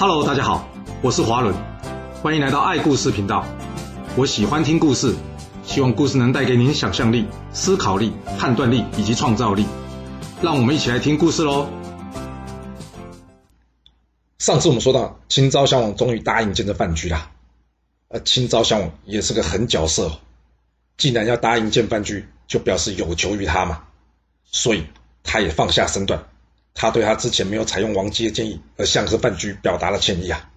Hello，大家好，我是华伦，欢迎来到爱故事频道。我喜欢听故事，希望故事能带给您想象力、思考力、判断力以及创造力。让我们一起来听故事喽。上次我们说到，清昭襄王终于答应见这范雎了。而清昭襄王也是个狠角色，既然要答应见范雎，就表示有求于他嘛，所以他也放下身段。他对他之前没有采用王姬的建议而向着范雎表达了歉意啊。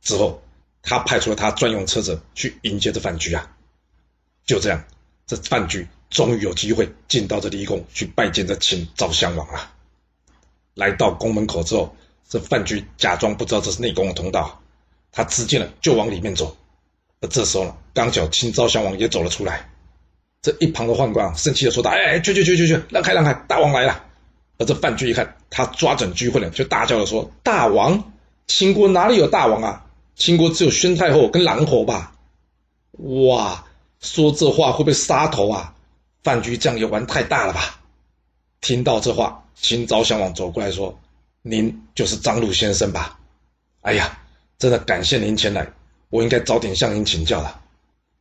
之后，他派出了他专用车子去迎接这范雎啊。就这样，这范雎终于有机会进到这离宫去拜见这秦昭襄王了。来到宫门口之后，这范雎假装不知道这是内宫的通道，他只见了就往里面走。而这时候呢，刚巧秦昭襄王也走了出来。这一旁的宦官，生气的说道：“哎哎，去去去去去，让开让开，大王来了。”而这范雎一看，他抓准机会了，就大叫着说：“大王，秦国哪里有大王啊？秦国只有宣太后跟狼侯吧？”哇，说这话会被杀头啊！范雎这样也玩太大了吧？听到这话，秦昭襄王走过来说：“您就是张鲁先生吧？哎呀，真的感谢您前来，我应该早点向您请教了。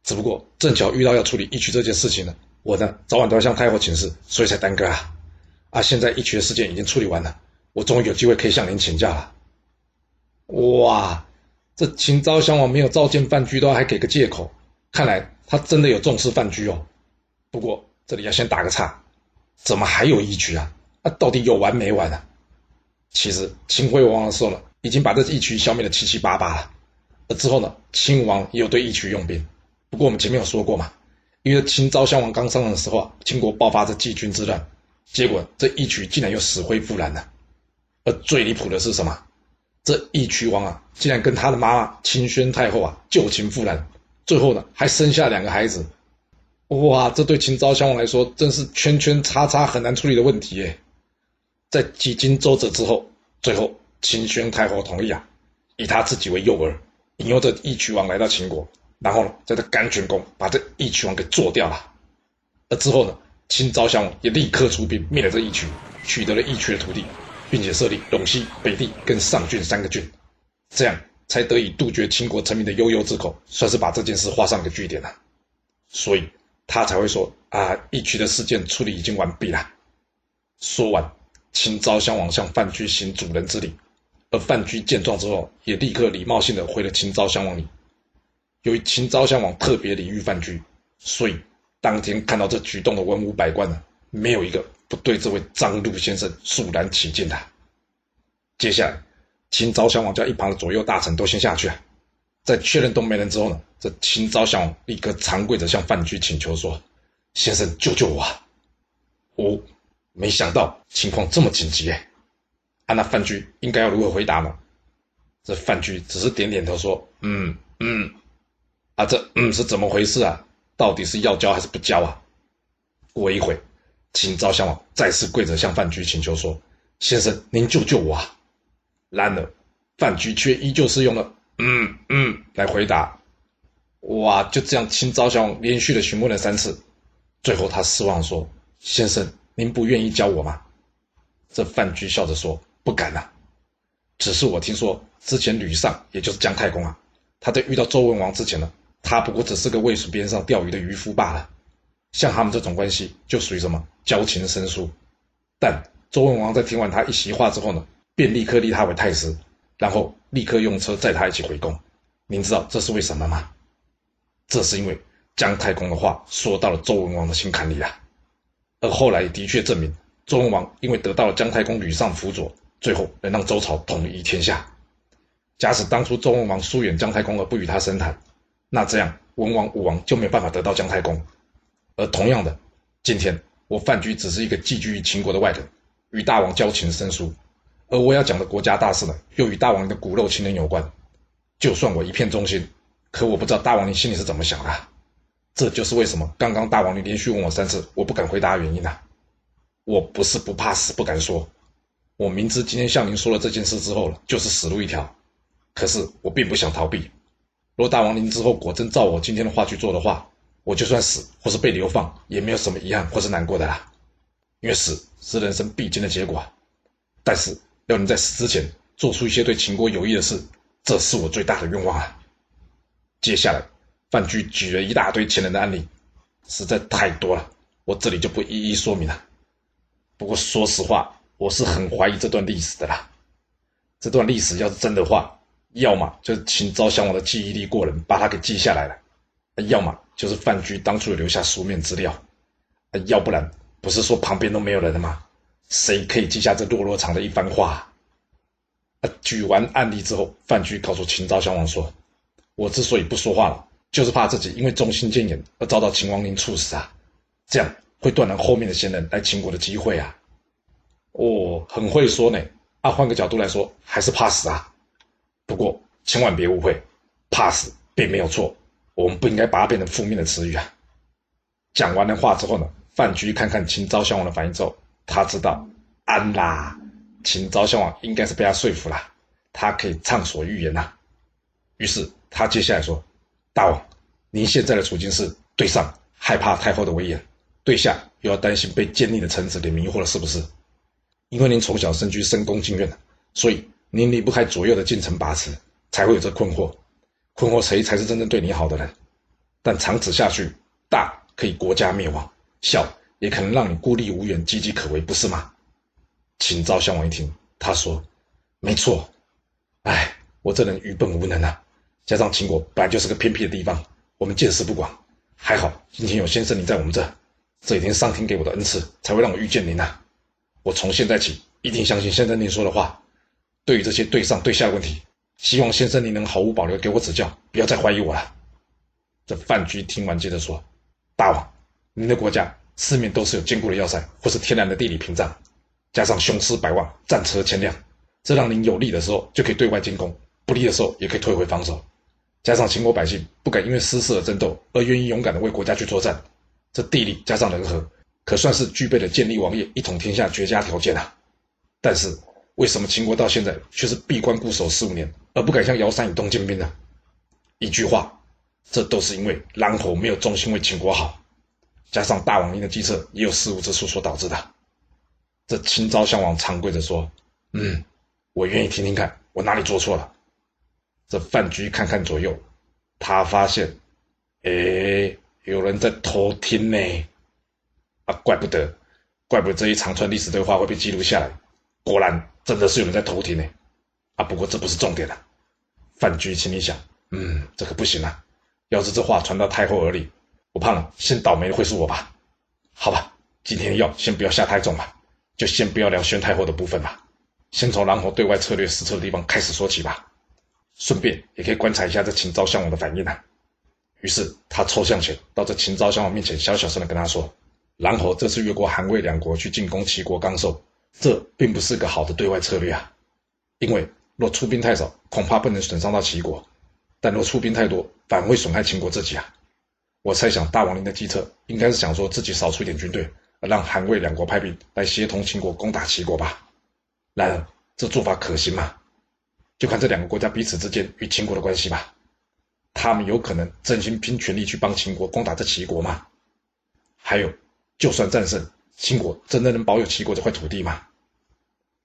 只不过正巧遇到要处理义渠这件事情了，我呢早晚都要向太后请示，所以才耽搁啊。”啊！现在义渠的事件已经处理完了，我终于有机会可以向您请教了。哇，这秦昭襄王没有召见范雎，都还给个借口，看来他真的有重视范雎哦。不过这里要先打个岔，怎么还有义渠啊？那、啊、到底有完没完啊？其实秦惠王的时候呢，已经把这义渠消灭的七七八八了。而之后呢，秦王也有对义渠用兵。不过我们前面有说过嘛，因为秦昭襄王刚上任的时候啊，秦国爆发着季军之乱。结果这义渠竟然又死灰复燃了，而最离谱的是什么？这义渠王啊，竟然跟他的妈妈秦宣太后啊旧情复燃，最后呢还生下两个孩子。哇，这对秦昭襄王来说真是圈圈叉叉很难处理的问题耶。在几经周折之后，最后秦宣太后同意啊，以他自己为诱饵，引诱这义渠王来到秦国，然后呢，在这甘泉宫把这义渠王给做掉了。而之后呢？秦昭襄王也立刻出兵灭了这义渠，取得了义渠的土地，并且设立陇西、北地跟上郡三个郡，这样才得以杜绝秦国臣民的悠悠之口，算是把这件事画上个句点了。所以他才会说啊，义渠的事件处理已经完毕了。说完，秦昭襄王向范雎行主人之礼，而范雎见状之后，也立刻礼貌性的回了秦昭襄王礼。由于秦昭襄王特别礼遇范雎，所以。当天看到这举动的文武百官呢，没有一个不对这位张鲁先生肃然起敬的。接下来，秦昭襄王叫一旁的左右大臣都先下去啊，在确认都没人之后呢，这秦昭襄王立刻长跪着向范雎请求说：“先生救救我啊！”哦，没想到情况这么紧急哎，啊，那范雎应该要如何回答呢？这范雎只是点点头说：“嗯嗯，啊，这嗯是怎么回事啊？”到底是要交还是不交啊？过一会，秦昭襄王再次跪着向范雎请求说：“先生，您救救我啊！”然而，范雎却依旧是用了“嗯嗯”来回答。哇，就这样，秦昭襄王连续的询问了三次，最后他失望说：“先生，您不愿意教我吗？”这范雎笑着说：“不敢啊，只是我听说之前吕尚，也就是姜太公啊，他在遇到周文王之前呢。”他不过只是个渭水边上钓鱼的渔夫罢了，像他们这种关系就属于什么交情生疏。但周文王在听完他一席话之后呢，便立刻立他为太师，然后立刻用车载他一起回宫。您知道这是为什么吗？这是因为姜太公的话说到了周文王的心坎里啊。而后来的确证明，周文王因为得到了姜太公吕尚辅佐，最后能让周朝统一天下。假使当初周文王疏远姜太公而不与他深谈，那这样，文王、武王就没有办法得到姜太公。而同样的，今天我范雎只是一个寄居于秦国的外人，与大王交情生疏，而我要讲的国家大事呢，又与大王的骨肉亲人有关。就算我一片忠心，可我不知道大王您心里是怎么想的。这就是为什么刚刚大王你连续问我三次，我不敢回答的原因呐。我不是不怕死不敢说，我明知今天向您说了这件事之后，就是死路一条，可是我并不想逃避。若大王您之后果真照我今天的话去做的话，我就算死或是被流放，也没有什么遗憾或是难过的啦。因为死是人生必经的结果，但是要能在死之前做出一些对秦国有益的事，这是我最大的愿望啊。接下来，范雎举了一大堆前人的案例，实在太多了，我这里就不一一说明了。不过说实话，我是很怀疑这段历史的啦。这段历史要是真的话，要么就是秦昭襄王的记忆力过人，把它给记下来了；要么就是范雎当初有留下书面资料；要不然，不是说旁边都没有人了吗？谁可以记下这落落长的一番话？啊，举完案例之后，范雎告诉秦昭襄王说：“我之所以不说话了，就是怕自己因为忠心谏言而遭到秦王陵处死啊，这样会断了后面的贤人来秦国的机会啊。”哦，很会说呢。啊，换个角度来说，还是怕死啊。不过千万别误会，怕死并没有错，我们不应该把它变成负面的词语啊。讲完了话之后呢，范雎看看秦昭襄王的反应之后，他知道安啦。秦昭襄王应该是被他说服了，他可以畅所欲言呐。于是他接下来说：“大王，您现在的处境是，对上害怕太后的威严，对下又要担心被奸佞的臣子给迷惑了，是不是？因为您从小身居深宫禁苑，所以您离不开左右的近臣把持，才会有这困惑，困惑谁才是真正对你好的人。但长此下去，大可以国家灭亡，小也可能让你孤立无援，岌岌可危，不是吗？”秦昭襄王一听，他说：“没错，哎，我这人愚笨无能啊！加上秦国本来就是个偏僻的地方，我们见识不广。还好今天有先生您在我们这，这几天上天给我的恩赐，才会让我遇见您呐。我从现在起一定相信先生您说的话。对于这些对上对下的问题，希望先生您能毫无保留给我指教，不要再怀疑我了。”这范雎听完，接着说：“大王，您的国家四面都是有坚固的要塞，或是天然的地理屏障。”加上雄师百万，战车千辆，这让您有利的时候就可以对外进攻，不利的时候也可以退回防守。加上秦国百姓不敢因为私事而争斗，而愿意勇敢的为国家去作战，这地利加上人和，可算是具备了建立王业、一统天下绝佳条件啊！但是为什么秦国到现在却是闭关固守十五年，而不敢向尧山以东进兵呢？一句话，这都是因为狼侯没有忠心为秦国好，加上大王您的计策也有失误之处所导致的。这秦昭襄王长跪着说：“嗯，我愿意听听看，我哪里做错了。”这范雎看看左右，他发现，哎，有人在偷听呢。啊，怪不得，怪不得这一长串历史对话会被记录下来。果然，真的是有人在偷听呢。啊，不过这不是重点了。范雎心里想：“嗯，这可不行啊！要是这话传到太后耳里，我怕了，先倒霉的会是我吧？好吧，今天的药先不要下太重吧。”就先不要聊宣太后的部分吧，先从狼侯对外策略失策的地方开始说起吧，顺便也可以观察一下这秦昭襄王的反应啊。于是他凑向前，到这秦昭襄王面前，小小声的跟他说：“狼侯这次越过韩魏两国去进攻齐国刚受，这并不是个好的对外策略啊。因为若出兵太少，恐怕不能损伤到齐国；但若出兵太多，反而会损害秦国自己啊。我猜想大王您的计策，应该是想说自己少出一点军队。”让韩魏两国派兵来协同秦国攻打齐国吧。然而，这做法可行吗？就看这两个国家彼此之间与秦国的关系吧。他们有可能真心拼全力去帮秦国攻打这齐国吗？还有，就算战胜，秦国真的能保有齐国这块土地吗？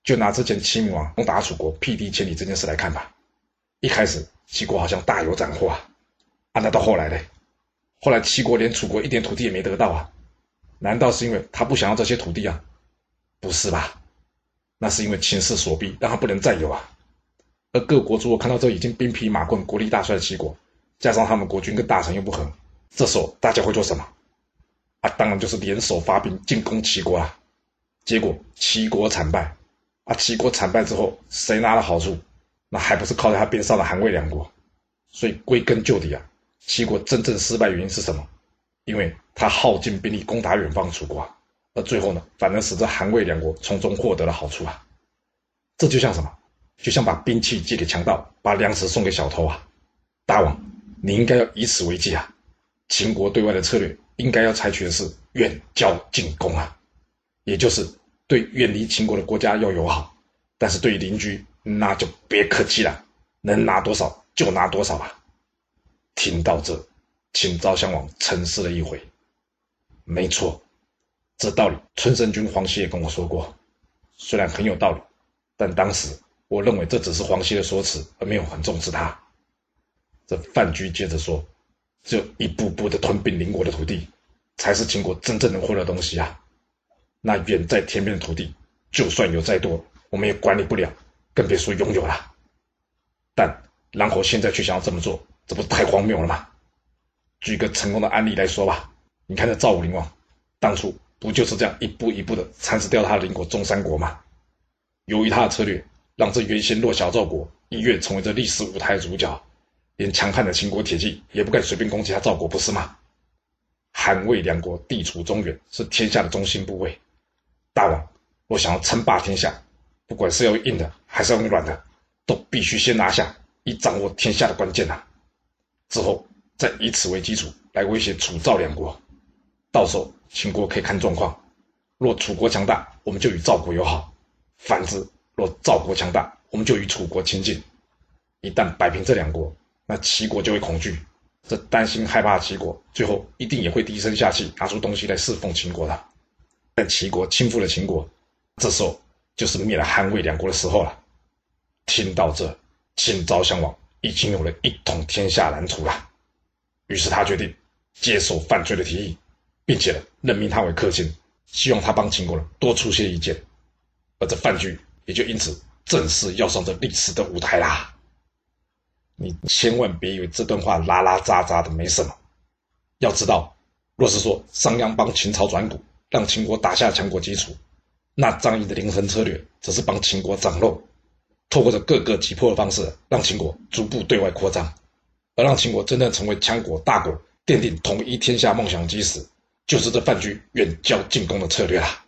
就拿之前齐闵王攻打楚国辟地千里这件事来看吧。一开始，齐国好像大有斩获啊。啊，那到后来呢？后来齐国连楚国一点土地也没得到啊。难道是因为他不想要这些土地啊？不是吧？那是因为情势所逼，让他不能占有啊。而各国诸侯看到这已经兵疲马困、国力大衰的齐国，加上他们国君跟大臣又不和，这时候大家会做什么？啊，当然就是联手发兵进攻齐国啊。结果齐国惨败，啊，齐国惨败之后，谁拿了好处？那还不是靠在他边上的韩魏两国？所以归根究底啊，齐国真正失败原因是什么？因为他耗尽兵力攻打远方楚国，啊而最后呢，反而使得韩魏两国从中获得了好处啊！这就像什么？就像把兵器借给强盗，把粮食送给小偷啊！大王，你应该要以此为戒啊！秦国对外的策略应该要采取的是远交近攻啊，也就是对远离秦国的国家要友好，但是对于邻居那就别客气了，能拿多少就拿多少吧。听到这。秦昭襄王沉思了一回，没错，这道理春申君黄歇也跟我说过，虽然很有道理，但当时我认为这只是黄歇的说辞，而没有很重视他。这范雎接着说：“只有一步步的吞并邻国的土地，才是秦国真正能获得的东西啊！那远在天边的土地，就算有再多，我们也管理不了，更别说拥有了。但狼侯现在却想要这么做，这不是太荒谬了吗？举个成功的案例来说吧，你看这赵武灵王，当初不就是这样一步一步的蚕食掉他的邻国中山国吗？由于他的策略。”让这原先弱小赵国一跃成为这历史舞台的主角，连强悍的秦国铁骑也不敢随便攻击他赵国，不是吗？韩魏两国地处中原，是天下的中心部位。大王若想要称霸天下，不管是要用硬的还是要用软的，都必须先拿下，以掌握天下的关键啊！之后再以此为基础来威胁楚赵两国，到时候秦国可以看状况，若楚国强大，我们就与赵国友好；反之，若赵国强大，我们就与楚国亲近。一旦摆平这两国，那齐国就会恐惧。这担心害怕齐国，最后一定也会低声下气，拿出东西来侍奉秦国的。但齐国倾覆了秦国，这时候就是灭了韩魏两国的时候了。听到这，秦昭襄王已经有了一统天下蓝图了。于是他决定接受范雎的提议，并且任命他为客卿，希望他帮秦国多出些意见。而这范雎。也就因此正式要上这历史的舞台啦！你千万别以为这段话拉拉杂杂的没什么。要知道，若是说商鞅帮秦朝转骨，让秦国打下强国基础，那张仪的连横策略则是帮秦国长肉，透过着各个击破的方式，让秦国逐步对外扩张，而让秦国真正成为强国大国，奠定统一天下梦想基石，就是这范雎远交近攻的策略啦。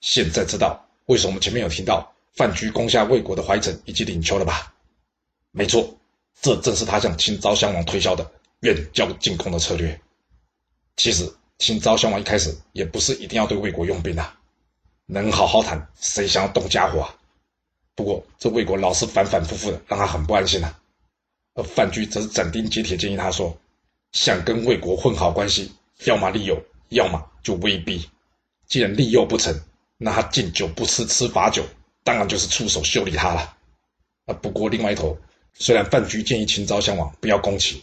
现在知道。为什么我们前面有提到范雎攻下魏国的淮城以及领丘了吧？没错，这正是他向秦昭襄王推销的远交近攻的策略。其实秦昭襄王一开始也不是一定要对魏国用兵的，能好好谈，谁想要动家伙啊？不过这魏国老是反反复复的，让他很不安心啊。而范雎则是斩钉截铁建议他说：想跟魏国混好关系，要么利诱，要么就威逼。既然利诱不成，那他敬酒不吃吃罚酒，当然就是出手修理他了。啊，不过另外一头，虽然范雎建议秦昭襄王不要攻齐，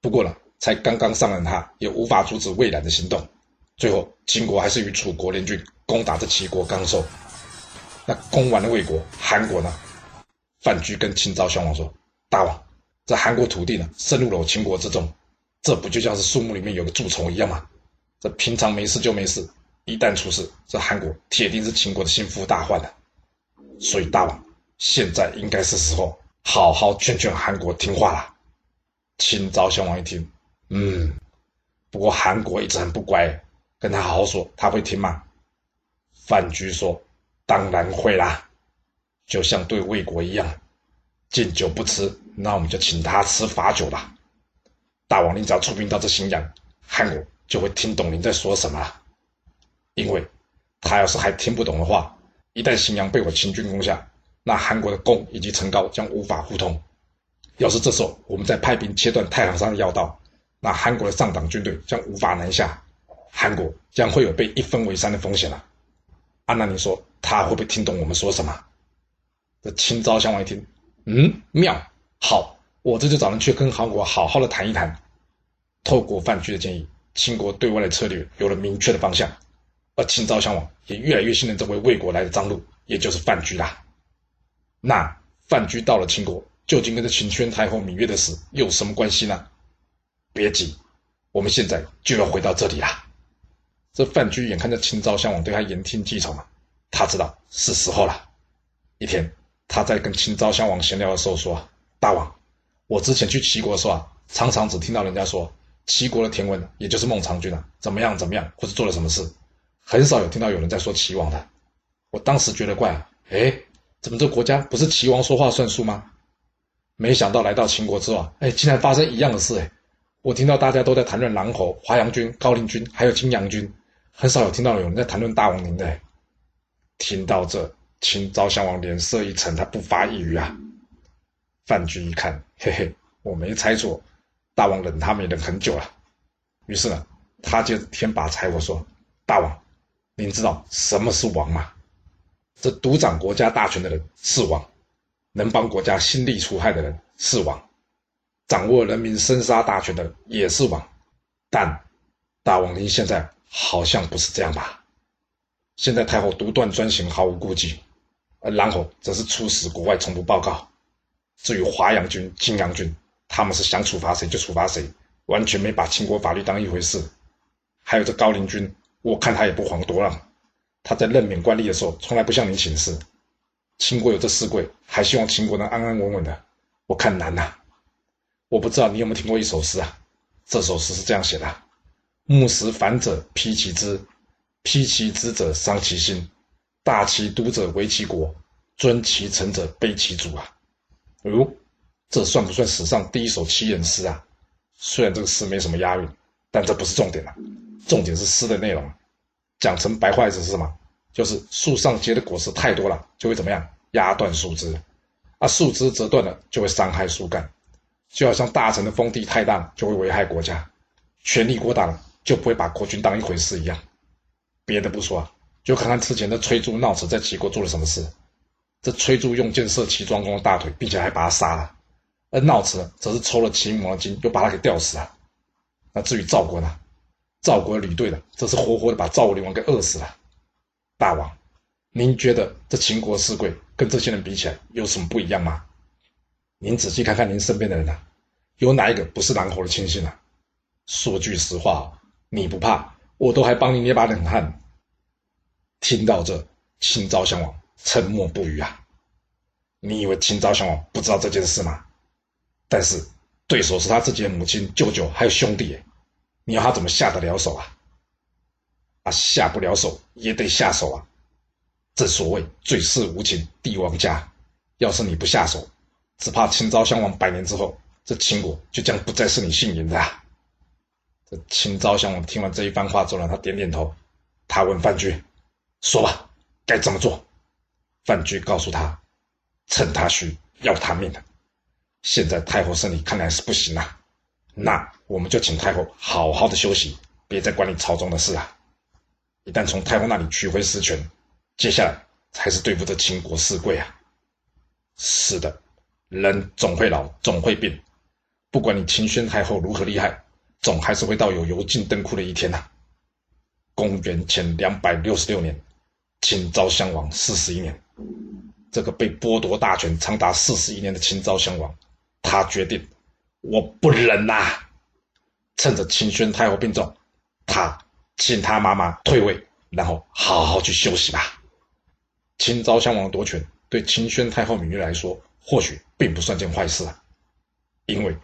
不过呢，才刚刚上任，他也无法阻止魏冉的行动。最后，秦国还是与楚国联军攻打这齐国刚寿。那攻完了魏国，韩国呢？范雎跟秦昭襄王说：“大王，这韩国土地呢，深入了我秦国之中，这不就像是树木里面有个蛀虫一样吗？这平常没事就没事。”一旦出事，这韩国铁定是秦国的心腹大患了。所以大王，现在应该是时候好好劝劝韩国听话啦。秦昭襄王一听，嗯，不过韩国一直很不乖，跟他好好说，他会听吗？范雎说：“当然会啦，就像对魏国一样，敬酒不吃，那我们就请他吃罚酒吧。大王，您只要出兵到这荥阳，韩国就会听懂您在说什么。”因为他要是还听不懂的话，一旦荥阳被我秦军攻下，那韩国的宫以及城高将无法互通。要是这时候我们再派兵切断太行山的要道，那韩国的上党军队将无法南下，韩国将会有被一分为三的风险了。啊，那你说他会不会听懂我们说什么？这秦昭襄王一听，嗯，妙，好，我这就找人去跟韩国好好的谈一谈。透过范雎的建议，秦国对外的策略有了明确的方向。而秦昭襄王也越来越信任这位魏国来的张鲁，也就是范雎啦。那范雎到了秦国，究竟跟这秦宣太后芈月的死有什么关系呢？别急，我们现在就要回到这里啦。这范雎眼看着秦昭襄王对他言听计从啊，他知道是时候了。一天，他在跟秦昭襄王闲聊的时候说：“大王，我之前去齐国的时候啊，常常只听到人家说齐国的田文，也就是孟尝君啊，怎么样怎么样，或者做了什么事。”很少有听到有人在说齐王的，我当时觉得怪啊，哎，怎么这国家不是齐王说话算数吗？没想到来到秦国之后，哎，竟然发生一样的事，哎，我听到大家都在谈论狼侯、华阳君、高陵君，还有青阳君，很少有听到有人在谈论大王您的。听到这，秦昭襄王脸色一沉，他不发一语啊。范雎一看，嘿嘿，我没猜错，大王忍他们也忍很久了。于是呢，他就添把柴火说，大王。您知道什么是王吗？这独掌国家大权的人是王，能帮国家兴利除害的人是王，掌握人民生杀大权的也是王。但大王您现在好像不是这样吧？现在太后独断专行，毫无顾忌，而然后则是出使国外，从不报告。至于华阳军、泾阳军，他们是想处罚谁就处罚谁，完全没把秦国法律当一回事。还有这高陵君，我看他也不遑多让。他在任免官吏的时候，从来不向你请示。秦国有这四贵，还希望秦国能安安稳稳的，我看难呐。我不知道你有没有听过一首诗啊？这首诗是这样写的：木石反者披其枝，披其枝者伤其心，大其都者危其国，尊其臣者卑其主啊。哟、哦，这算不算史上第一首七言诗啊？虽然这个诗没什么押韵，但这不是重点啊。重点是诗的内容。讲成白话意思是什么？就是树上结的果实太多了，就会怎么样？压断树枝，啊，树枝折断了就会伤害树干，就好像大臣的封地太大就会危害国家，权力过大了就不会把国君当一回事一样。别的不说啊，就看看之前的崔杼闹此在齐国做了什么事。这崔杼用箭射齐庄公的大腿，并且还把他杀了；而闹此呢，则是抽了齐母的筋，又把他给吊死了。那至于赵国呢？赵国吕队的，这是活活的把赵武灵王给饿死了。大王，您觉得这秦国四贵跟这些人比起来有什么不一样吗？您仔细看看您身边的人啊，有哪一个不是狼侯的亲信啊？说句实话，你不怕，我都还帮你捏把冷汗。听到这，秦昭襄王。沉默不语啊！你以为秦昭襄王不知道这件事吗？但是对手是他自己的母亲、舅舅还有兄弟，你要他怎么下得了手啊？啊，下不了手也得下手啊！正所谓最是无情帝王家，要是你不下手，只怕秦昭襄王百年之后，这秦国就将不再是你信营的啊！这秦昭襄王听完这一番话之后，他点点头，他问范雎：“说吧，该怎么做？”范雎告诉他：“趁他虚，要他命的。现在太后身体看来是不行啊，那我们就请太后好好的休息，别再管理朝中的事啊。一旦从太后那里取回实权，接下来才是对付这秦国四贵啊。是的，人总会老，总会病。不管你秦宣太后如何厉害，总还是会到有油尽灯枯的一天呐、公元前两百六十六年，秦昭襄王四十一年。”这个被剥夺大权长达四十一年的秦昭襄王，他决定，我不忍呐、趁着秦宣太后病重，他请他妈妈退位，然后好好去休息吧。秦昭襄王夺权，对秦宣太后芈月来说，或许并不算件坏事啊，因为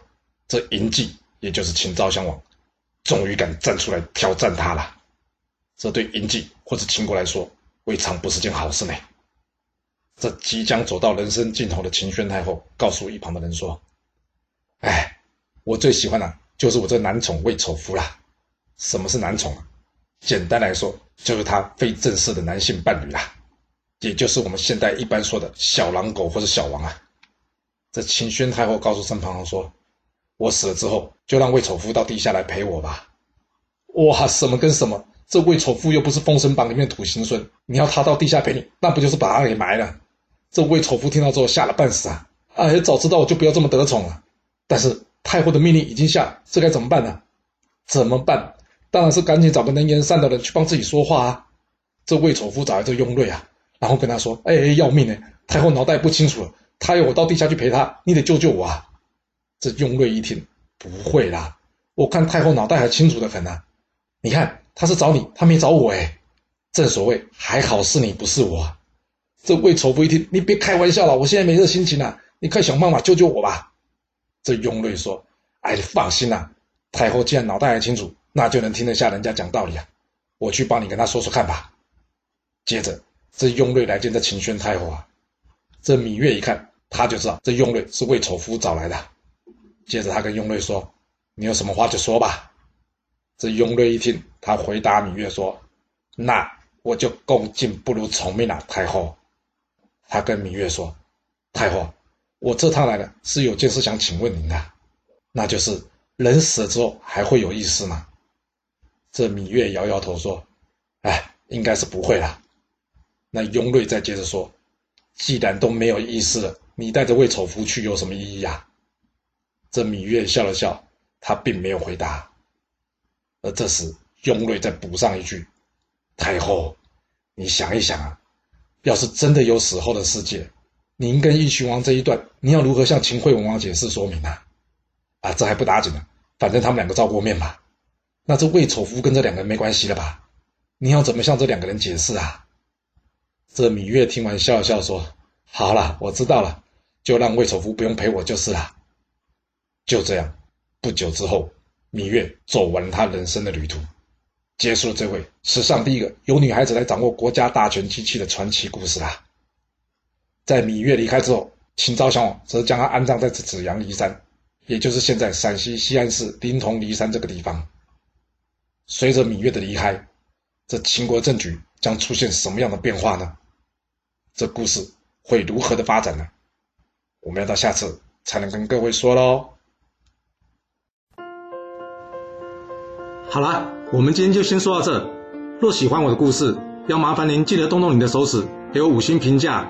这嬴稷，也就是秦昭襄王，终于敢站出来挑战他了。这对嬴稷或者秦国来说，未尝不是件好事呢。这即将走到人生尽头的秦宣太后告诉一旁的人说：“哎，我最喜欢的、就是我这男宠魏丑夫啦。什么是男宠啊？简单来说，就是他非正式的男性伴侣啦，也就是我们现代一般说的小狼狗或者小王啊。”这秦宣太后告诉身旁人说：“我死了之后，就让魏丑夫到地下来陪我吧。”哇，什么跟什么？这魏丑夫又不是《封神榜》里面土行孙，你要他到地下陪你，那不就是把他给埋了？这魏丑夫听到之后吓了半死啊！哎，早知道我就不要这么得宠了。但是太后的命令已经下，这该怎么办呢？怎么办？当然是赶紧找个能言善道的人去帮自己说话啊！这魏丑夫找来这雍瑞啊，然后跟他说：“哎，要命呢！太后脑袋不清楚了，他要我到地下去陪他，你得救救我啊！”这雍瑞一听，不会啦，我看太后脑袋还清楚得很呢。你看，他是找你，他没找我哎。正所谓，还好是你，不是我。这魏丑夫一听，你别开玩笑了，我现在没这心情了，你快想办法救救我吧。这雍瑞说：“哎，你放心啦，太后既然脑袋还清楚，那就能听得下人家讲道理啊。我去帮你跟他说说看吧。”接着，这雍瑞来见这秦宣太后啊。这芈月一看，他就知道这雍瑞是魏丑夫找来的。接着他跟雍瑞说：“你有什么话就说吧。”这雍瑞一听，他回答芈月说：“那我就恭敬不如从命了，太后。”他跟芈月说：“太后，我这趟来的是有件事想请问您的，那就是人死了之后还会有意识吗？”这芈月摇摇头说：“哎，应该是不会了。”那雍瑞再接着说：“既然都没有意识了，你带着魏丑夫去有什么意义呀？”这芈月笑了笑，他并没有回答。而这时，雍瑞再补上一句：“太后，你想一想啊，要是真的有死后的世界，您跟义渠王这一段，你要如何向秦惠文王解释说明啊？啊，这还不打紧呢，反正他们两个照过面嘛。那这魏丑夫跟这两个人没关系了吧？你要怎么向这两个人解释啊？”这芈月听完笑了笑说：“好了，我知道了，就让魏丑夫不用陪我就是了。”就这样，不久之后，芈月走完了他人生的旅途，结束了这位史上第一个由女孩子来掌握国家大权机器的传奇故事啦。在芈月离开之后，秦昭襄王则将他安葬在这紫阳骊山，也就是现在陕西西安市临潼骊山这个地方。随着芈月的离开，这秦国政局将出现什么样的变化呢？这故事会如何的发展呢？我们要到下次才能跟各位说喽。好啦，我们今天就先说到这。若喜欢我的故事，要麻烦您记得动动你的手指，给我五星评价，